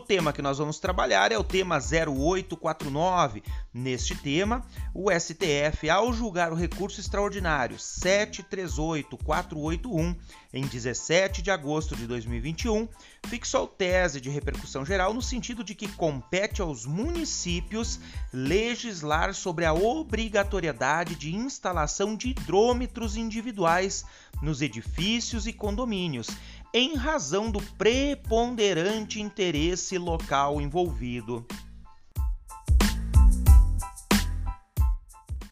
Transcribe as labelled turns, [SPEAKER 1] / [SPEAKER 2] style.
[SPEAKER 1] tema que nós vamos trabalhar é o tema 0849. Neste tema, o STF, ao julgar o recurso extraordinário 738481, em 17 de agosto de 2021, fixou tese de repercussão geral no sentido de que compete aos municípios legislar sobre a obrigatoriedade de instalação de hidrômetros individuais nos edifícios e condomínios, em razão do preponderante interesse local envolvido.